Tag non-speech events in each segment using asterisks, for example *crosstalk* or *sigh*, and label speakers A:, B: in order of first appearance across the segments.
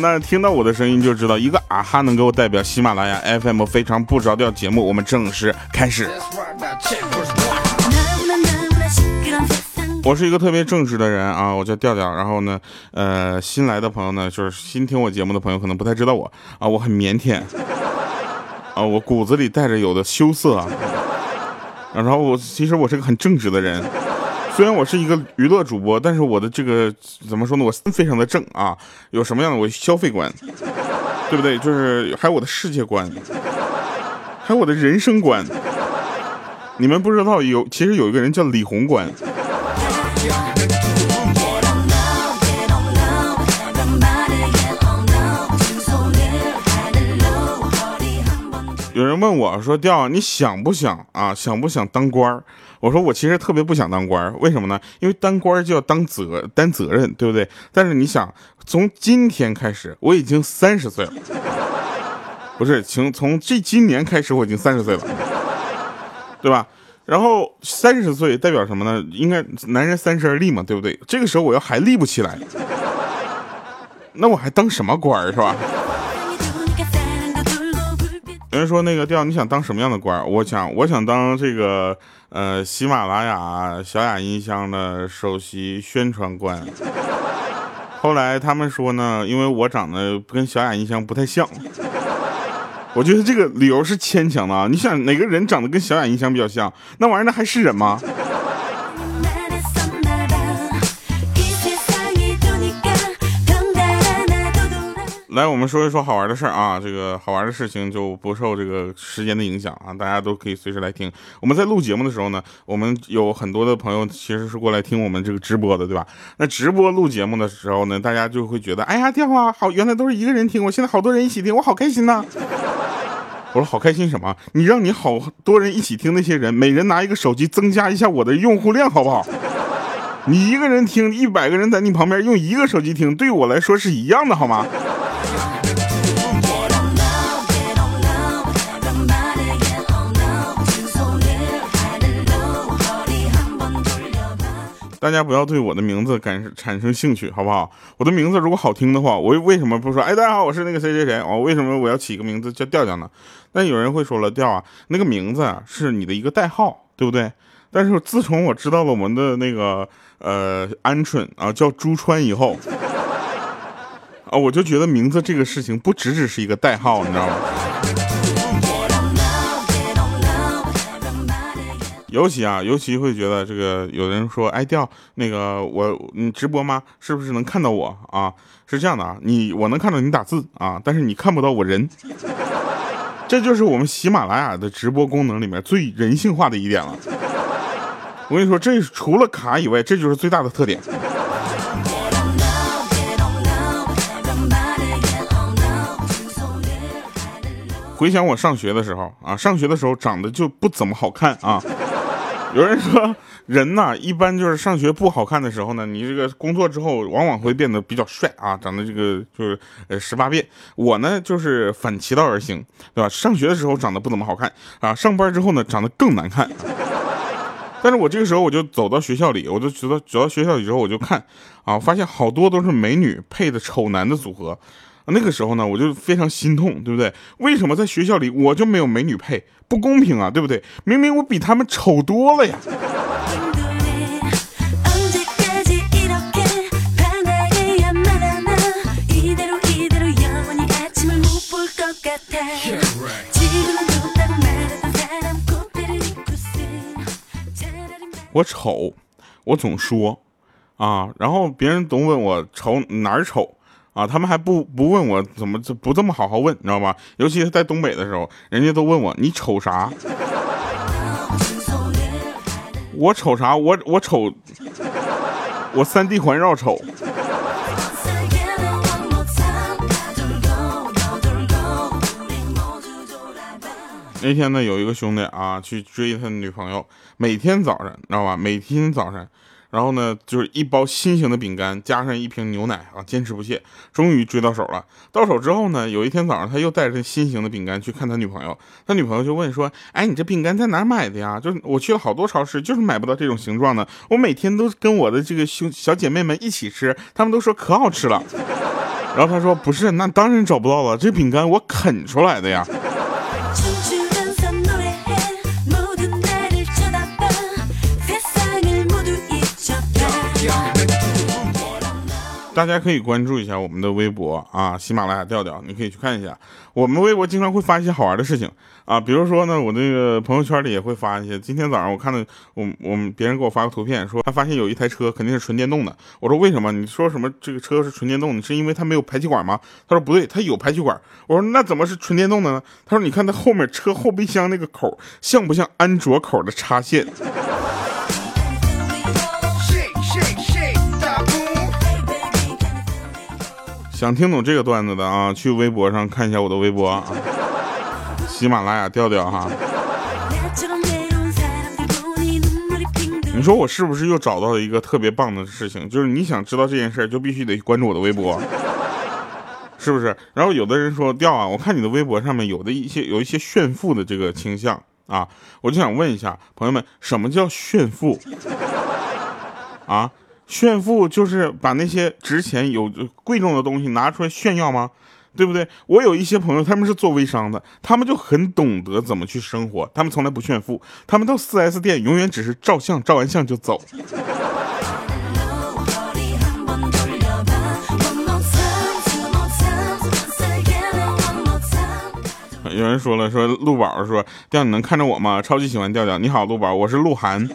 A: 那听到我的声音就知道，一个啊哈能够代表喜马拉雅 FM 非常不着调节目，我们正式开始。我是一个特别正直的人啊，我叫调调。然后呢，呃，新来的朋友呢，就是新听我节目的朋友可能不太知道我啊，我很腼腆 *laughs* 啊，我骨子里带着有的羞涩啊。然后我其实我是个很正直的人。虽然我是一个娱乐主播，但是我的这个怎么说呢？我非常的正啊，有什么样的我消费观，对不对？就是还有我的世界观，还有我的人生观。你们不知道有，其实有一个人叫李宏观。有人问我说：“调，你想不想啊？想不想当官儿？”我说：“我其实特别不想当官，为什么呢？因为当官就要当责担责任，对不对？但是你想，从今天开始，我已经三十岁了，不是，请从这今年开始，我已经三十岁了，对吧？然后三十岁代表什么呢？应该男人三十而立嘛，对不对？这个时候我要还立不起来，那我还当什么官是吧？”有人说那个调你想当什么样的官？我想我想当这个呃喜马拉雅小雅音箱的首席宣传官。后来他们说呢，因为我长得跟小雅音箱不太像，我觉得这个理由是牵强的啊。你想哪个人长得跟小雅音箱比较像？那玩意儿那还是人吗？来，我们说一说好玩的事儿啊。这个好玩的事情就不受这个时间的影响啊，大家都可以随时来听。我们在录节目的时候呢，我们有很多的朋友其实是过来听我们这个直播的，对吧？那直播录节目的时候呢，大家就会觉得，哎呀，电话好，原来都是一个人听，我现在好多人一起听，我好开心呐。我说好开心什么？你让你好多人一起听，那些人每人拿一个手机，增加一下我的用户量，好不好？你一个人听，一百个人在你旁边用一个手机听，对我来说是一样的，好吗？大家不要对我的名字感产生兴趣，好不好？我的名字如果好听的话，我为什么不说？哎，大家好，我是那个谁谁谁。我为什么我要起个名字叫调调呢？那有人会说了，调啊，那个名字啊是你的一个代号，对不对？但是自从我知道了我们的那个呃鹌鹑啊叫朱川以后，啊，我就觉得名字这个事情不只只是一个代号，你知道吗？尤其啊，尤其会觉得这个有人说，哎，调那个我你直播吗？是不是能看到我啊？是这样的啊，你我能看到你打字啊，但是你看不到我人。*laughs* 这就是我们喜马拉雅的直播功能里面最人性化的一点了。我跟你说，这除了卡以外，这就是最大的特点。回想我上学的时候啊，上学的时候长得就不怎么好看啊。有人说，人呐，一般就是上学不好看的时候呢，你这个工作之后往往会变得比较帅啊，长得这个就是呃十八变。我呢就是反其道而行，对吧？上学的时候长得不怎么好看啊，上班之后呢长得更难看。但是我这个时候我就走到学校里，我就觉得走到学校里之后我就看啊，发现好多都是美女配的丑男的组合。那个时候呢，我就非常心痛，对不对？为什么在学校里我就没有美女配？不公平啊，对不对？明明我比他们丑多了呀！我丑，我总说啊，然后别人总问我丑哪儿丑。啊，他们还不不问我怎么就不这么好好问，你知道吧？尤其是在东北的时候，人家都问我你瞅啥？我瞅啥？我我瞅，我三 D 环绕瞅。那天呢，有一个兄弟啊，去追他女朋友，每天早上，你知道吧？每天早上。然后呢，就是一包新型的饼干，加上一瓶牛奶啊，坚持不懈，终于追到手了。到手之后呢，有一天早上他又带着新型的饼干去看他女朋友，他女朋友就问说：“哎，你这饼干在哪买的呀？就是我去了好多超市，就是买不到这种形状的。我每天都跟我的这个兄小姐妹们一起吃，他们都说可好吃了。”然后他说：“不是，那当然找不到了，这饼干我啃出来的呀。”大家可以关注一下我们的微博啊，喜马拉雅调调，你可以去看一下。我们微博经常会发一些好玩的事情啊，比如说呢，我那个朋友圈里也会发一些。今天早上我看到我我们别人给我发个图片，说他发现有一台车肯定是纯电动的。我说为什么？你说什么这个车是纯电动？你是因为它没有排气管吗？他说不对，它有排气管。我说那怎么是纯电动的呢？他说你看它后面车后备箱那个口像不像安卓口的插线？想听懂这个段子的啊，去微博上看一下我的微博啊，喜马拉雅调调哈。你说我是不是又找到了一个特别棒的事情？就是你想知道这件事儿就必须得关注我的微博，是不是？然后有的人说调啊，我看你的微博上面有的一些有一些炫富的这个倾向啊，我就想问一下朋友们，什么叫炫富啊？炫富就是把那些值钱有贵重的东西拿出来炫耀吗？对不对？我有一些朋友，他们是做微商的，他们就很懂得怎么去生活，他们从来不炫富，他们到 4S 店永远只是照相，照完相就走。有人说了，说陆宝说调你能看着我吗？超级喜欢调调。你好，陆宝，我是鹿晗。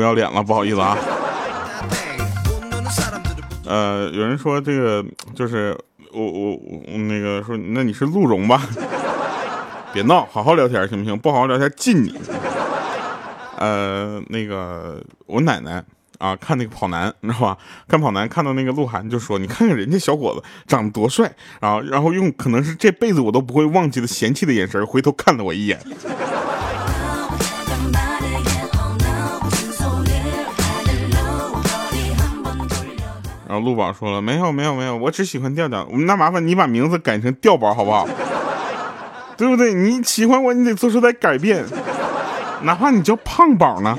A: 不要脸了，不好意思啊。呃，有人说这个就是我我我那个说，那你是鹿茸吧？别闹，好好聊天行不行？不好好聊天禁你。呃，那个我奶奶啊，看那个跑男，你知道吧？看跑男看到那个鹿晗就说：“你看看人家小伙子长得多帅。”然后然后用可能是这辈子我都不会忘记的嫌弃的眼神回头看了我一眼。然后陆宝说了：“没有没有没有，我只喜欢调调。那麻烦你把名字改成调宝好不好？*laughs* 对不对？你喜欢我，你得做出点改变，哪怕你叫胖宝呢。”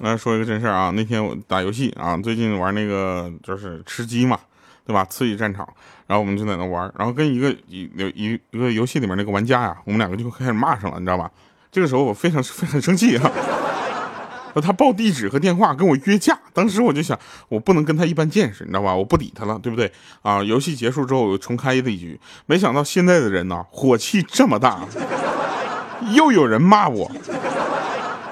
A: 来说一个真事儿啊，那天我打游戏啊，最近玩那个就是吃鸡嘛，对吧？刺激战场，然后我们就在那玩，然后跟一个一有一一个游戏里面那个玩家呀，我们两个就开始骂上了，你知道吧？这个时候我非常非常生气啊，他报地址和电话跟我约架，当时我就想，我不能跟他一般见识，你知道吧？我不理他了，对不对？啊，游戏结束之后我又重开了一局，没想到现在的人呢，火气这么大，又有人骂我，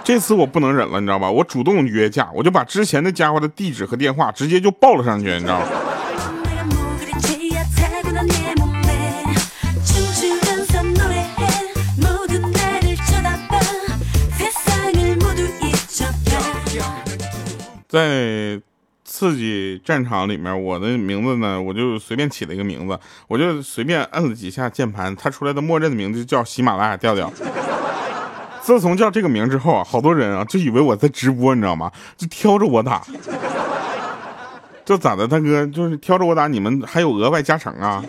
A: 这次我不能忍了，你知道吧？我主动约架，我就把之前的家伙的地址和电话直接就报了上去，你知道吗？在刺激战场里面，我的名字呢，我就随便起了一个名字，我就随便摁了几下键盘，它出来的默认的名字就叫喜马拉雅调调。自从叫这个名之后啊，好多人啊就以为我在直播，你知道吗？就挑着我打。这咋的，大哥？就是挑着我打，你们还有额外加成啊？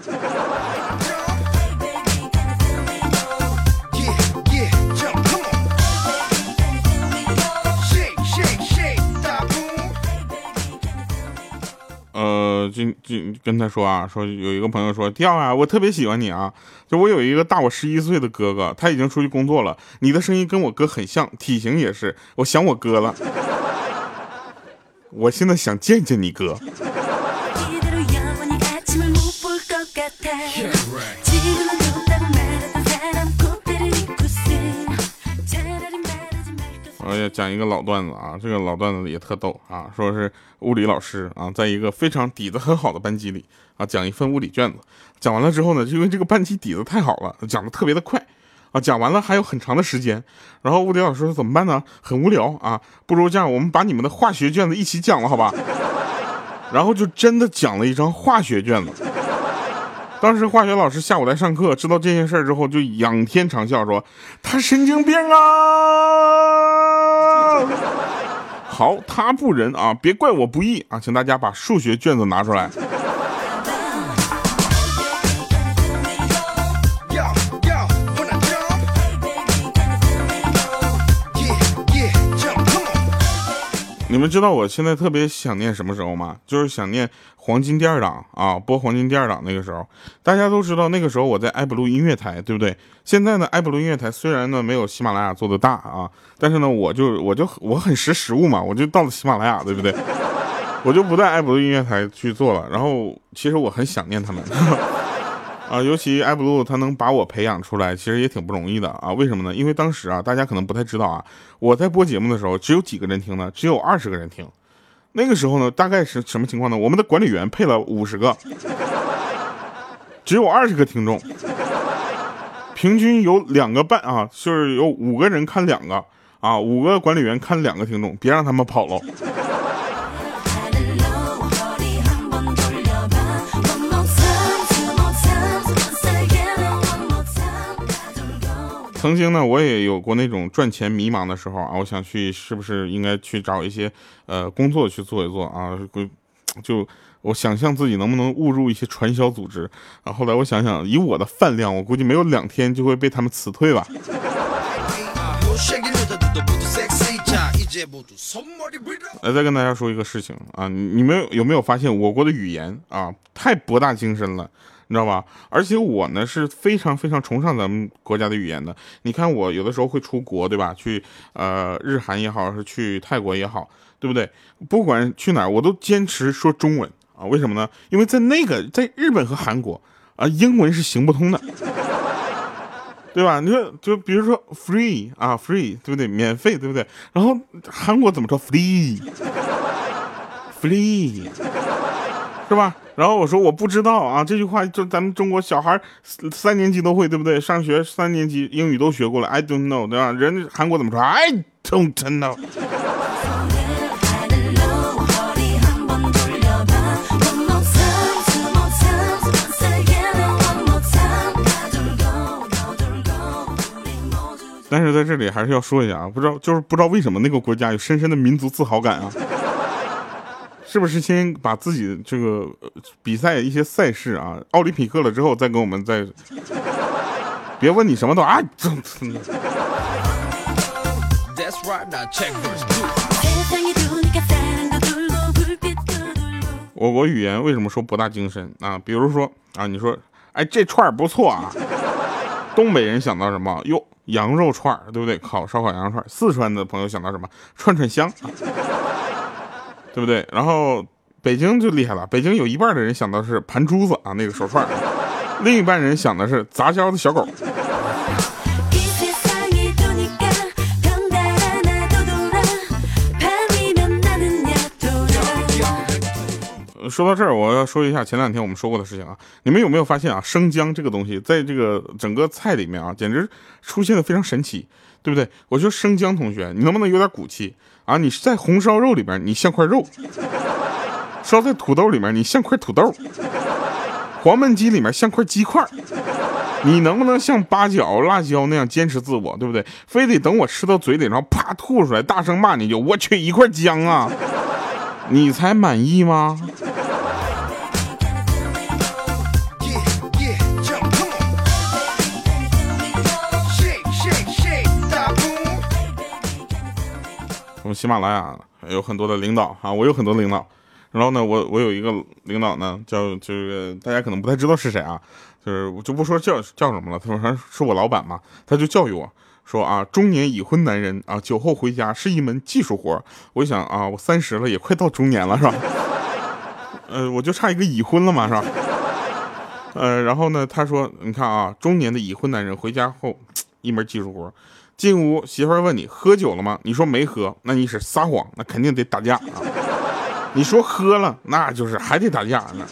A: 就就跟他说啊，说有一个朋友说调啊，我特别喜欢你啊，就我有一个大我十一岁的哥哥，他已经出去工作了，你的声音跟我哥很像，体型也是，我想我哥了，*laughs* 我现在想见见你哥。我要讲一个老段子啊，这个老段子也特逗啊，说是物理老师啊，在一个非常底子很好的班级里啊，讲一份物理卷子，讲完了之后呢，就因为这个班级底子太好了，讲的特别的快啊，讲完了还有很长的时间，然后物理老师说怎么办呢？很无聊啊，不如这样，我们把你们的化学卷子一起讲了，好吧？然后就真的讲了一张化学卷子。当时化学老师下午来上课，知道这件事之后就仰天长啸说：“他神经病啊！”好，他不仁啊，别怪我不义啊，请大家把数学卷子拿出来。你们知道我现在特别想念什么时候吗？就是想念黄金第二档啊，播黄金第二档那个时候。大家都知道那个时候我在爱布鲁音乐台，对不对？现在呢，爱布鲁音乐台虽然呢没有喜马拉雅做的大啊，但是呢，我就我就我很识时务嘛，我就到了喜马拉雅，对不对？*laughs* 我就不在爱布鲁音乐台去做了。然后其实我很想念他们。*laughs* 啊，尤其艾布鲁他能把我培养出来，其实也挺不容易的啊。为什么呢？因为当时啊，大家可能不太知道啊，我在播节目的时候，只有几个人听呢？只有二十个人听。那个时候呢，大概是什么情况呢？我们的管理员配了五十个，只有二十个听众，平均有两个半啊，就是有五个人看两个啊，五个管理员看两个听众，别让他们跑了。曾经呢，我也有过那种赚钱迷茫的时候啊，我想去是不是应该去找一些呃工作去做一做啊？就我想象自己能不能误入一些传销组织啊？后来我想想，以我的饭量，我估计没有两天就会被他们辞退吧。来，再跟大家说一个事情啊，你们有没有发现我国的语言啊太博大精深了？你知道吧？而且我呢是非常非常崇尚咱们国家的语言的。你看我有的时候会出国，对吧？去呃日韩也好，是去泰国也好，对不对？不管去哪儿，我都坚持说中文啊。为什么呢？因为在那个在日本和韩国啊，英文是行不通的，对吧？你说就比如说 free 啊，free 对不对？免费对不对？然后韩国怎么说 free？free *laughs* 是吧？然后我说我不知道啊，这句话就咱们中国小孩三年级都会，对不对？上学三年级英语都学过了，I don't know，对吧？人韩国怎么说？I don't know。但是在这里还是要说一下啊，不知道就是不知道为什么那个国家有深深的民族自豪感啊。是不是先把自己这个比赛一些赛事啊，奥林匹克了之后再跟我们再？别问你什么都啊！我国语言为什么说博大精深啊？比如说啊，你说哎这串不错啊，东北人想到什么？哟，羊肉串对不对？烤烧烤羊肉串。四川的朋友想到什么？串串香。对不对？然后北京就厉害了，北京有一半的人想到是盘珠子啊，那个手串，*laughs* 另一半人想的是杂交的小狗。说到这儿，我要说一下前两天我们说过的事情啊，你们有没有发现啊，生姜这个东西在这个整个菜里面啊，简直出现的非常神奇，对不对？我说生姜同学，你能不能有点骨气？啊！你是在红烧肉里边，你像块肉；烧在土豆里面，你像块土豆；黄焖鸡里面像块鸡块。你能不能像八角、辣椒那样坚持自我，对不对？非得等我吃到嘴里，然后啪吐出来，大声骂你一句我去一块姜啊！你才满意吗？我们喜马拉雅有很多的领导啊，我有很多领导，然后呢，我我有一个领导呢，叫就是大家可能不太知道是谁啊，就是我就不说叫叫什么了，他说是我老板嘛，他就教育我说啊，中年已婚男人啊，酒后回家是一门技术活。我一想啊，我三十了，也快到中年了，是吧？*laughs* 呃，我就差一个已婚了嘛，是吧？*laughs* 呃，然后呢，他说，你看啊，中年的已婚男人回家后一门技术活。进屋，媳妇儿问你喝酒了吗？你说没喝，那你是撒谎，那肯定得打架啊！你说喝了，那就是还得打架呢。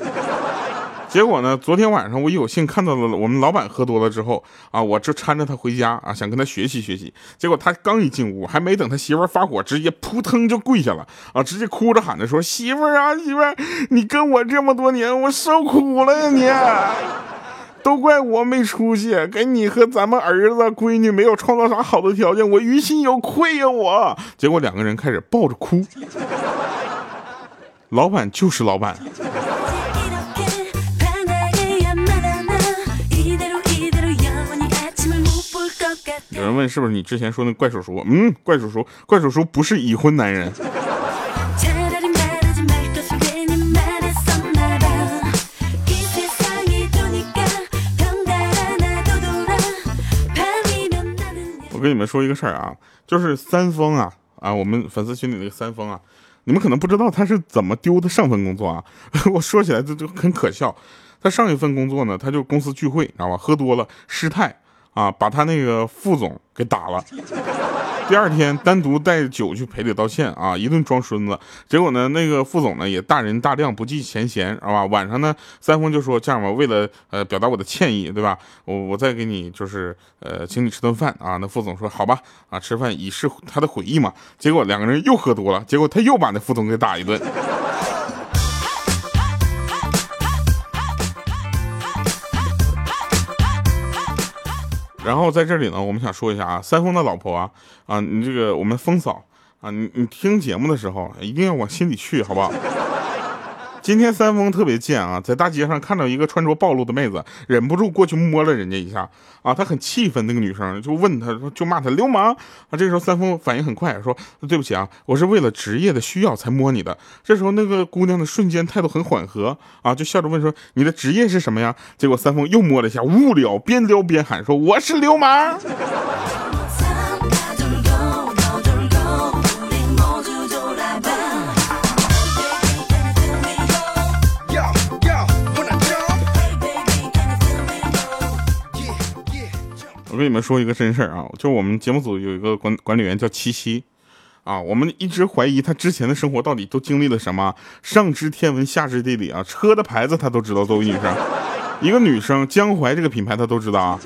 A: 结果呢，昨天晚上我有幸看到了我们老板喝多了之后啊，我就搀着他回家啊，想跟他学习学习。结果他刚一进屋，还没等他媳妇发火，直接扑腾就跪下了啊，直接哭着喊着说：“媳妇儿啊，媳妇儿，你跟我这么多年，我受苦了呀你。”都怪我没出息，给你和咱们儿子闺女没有创造啥好的条件，我于心有愧呀！我结果两个人开始抱着哭，老板就是老板。有人问是不是你之前说那怪叔叔？嗯，怪叔叔，怪叔叔不是已婚男人。跟你们说一个事儿啊，就是三丰啊啊，我们粉丝群里那个三丰啊，你们可能不知道他是怎么丢的上份工作啊。*laughs* 我说起来就就很可笑，他上一份工作呢，他就公司聚会，知道吧？喝多了失态啊，把他那个副总给打了。第二天单独带酒去赔礼道歉啊，一顿装孙子。结果呢，那个副总呢也大人大量，不计前嫌，好吧？晚上呢，三丰就说这样吧，为了呃表达我的歉意，对吧？我我再给你就是呃请你吃顿饭啊。那副总说好吧，啊吃饭以示他的悔意嘛。结果两个人又喝多了，结果他又把那副总给打一顿。然后在这里呢，我们想说一下啊，三丰的老婆啊，啊，你这个我们风嫂啊，你你听节目的时候一定要往心里去，好不好？今天三丰特别贱啊，在大街上看到一个穿着暴露的妹子，忍不住过去摸了人家一下啊，他很气愤，那个女生就问他说，就骂他流氓啊。这时候三丰反应很快，说对不起啊，我是为了职业的需要才摸你的。这时候那个姑娘的瞬间态度很缓和啊，就笑着问说你的职业是什么呀？结果三丰又摸了一下，无聊，边撩边喊说我是流氓。我跟你们说一个真事儿啊，就我们节目组有一个管管理员叫七七，啊，我们一直怀疑他之前的生活到底都经历了什么，上知天文下知地理啊，车的牌子他都知道。作为女生，一个女生江淮这个品牌他都知道啊，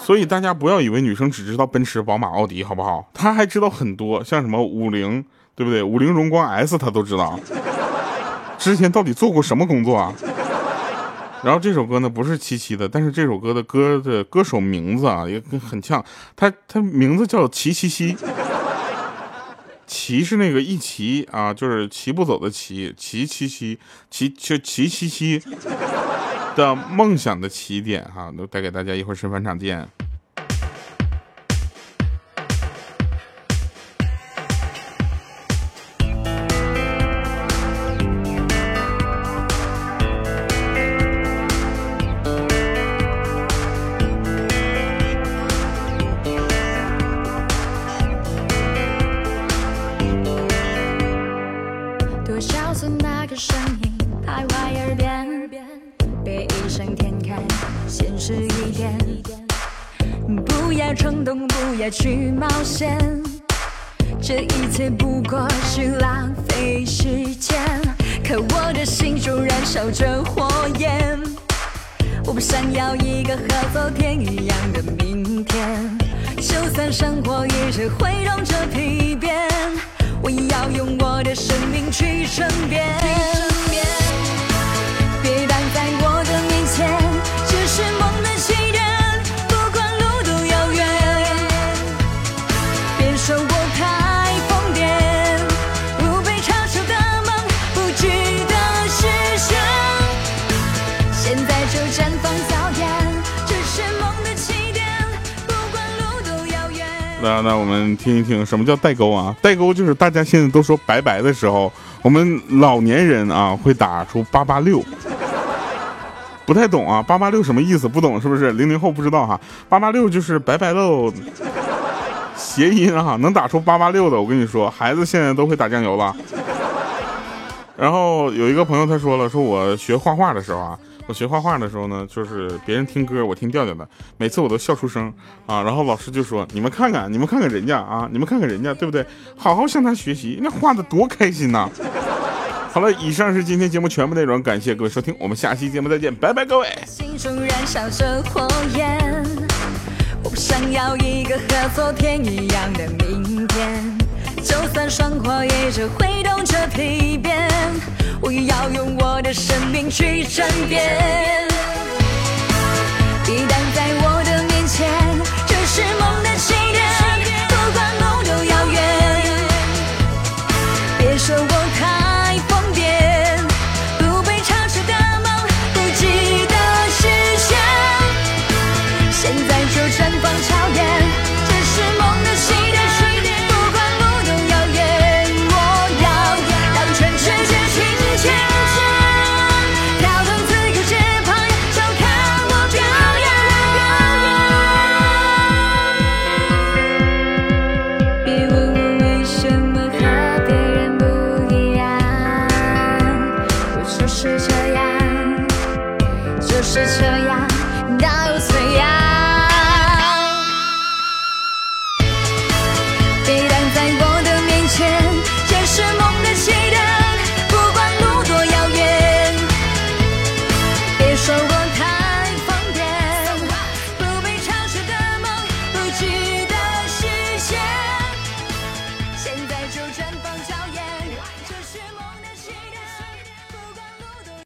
A: 所以大家不要以为女生只知道奔驰、宝马、奥迪，好不好？她还知道很多，像什么五菱，对不对？五菱荣光 S 她都知道。之前到底做过什么工作啊？然后这首歌呢不是七七的，但是这首歌的歌的歌手名字啊也很像，他他名字叫齐七七，齐是那个一齐啊，就是齐不走的齐，齐七七齐就齐七七的梦想的起点哈，都带给大家一会儿吃饭场见。
B: 一个和昨天一样的明天。就算生活一直挥动着皮鞭，我要用我的生命去争辩。
A: 那那我们听一听什么叫代沟啊？代沟就是大家现在都说拜拜的时候，我们老年人啊会打出八八六，不太懂啊，八八六什么意思？不懂是不是？零零后不知道哈，八八六就是拜拜喽，谐音啊，能打出八八六的，我跟你说，孩子现在都会打酱油了。然后有一个朋友他说了，说我学画画的时候啊。我学画画的时候呢，就是别人听歌，我听调调的，每次我都笑出声啊。然后老师就说：“你们看看，你们看看人家啊，你们看看人家，对不对？好好向他学习，那画的多开心呐！” *laughs* 好了，以上是今天节目全部内容，感谢各位收听，我们下期节目再见，拜拜，各位。
B: 心中燃烧着火焰，我不想要一个和昨天一样的明天，就算生活也是挥动着皮鞭，我要用我的生命去争辩。一旦在我的面前，这是梦的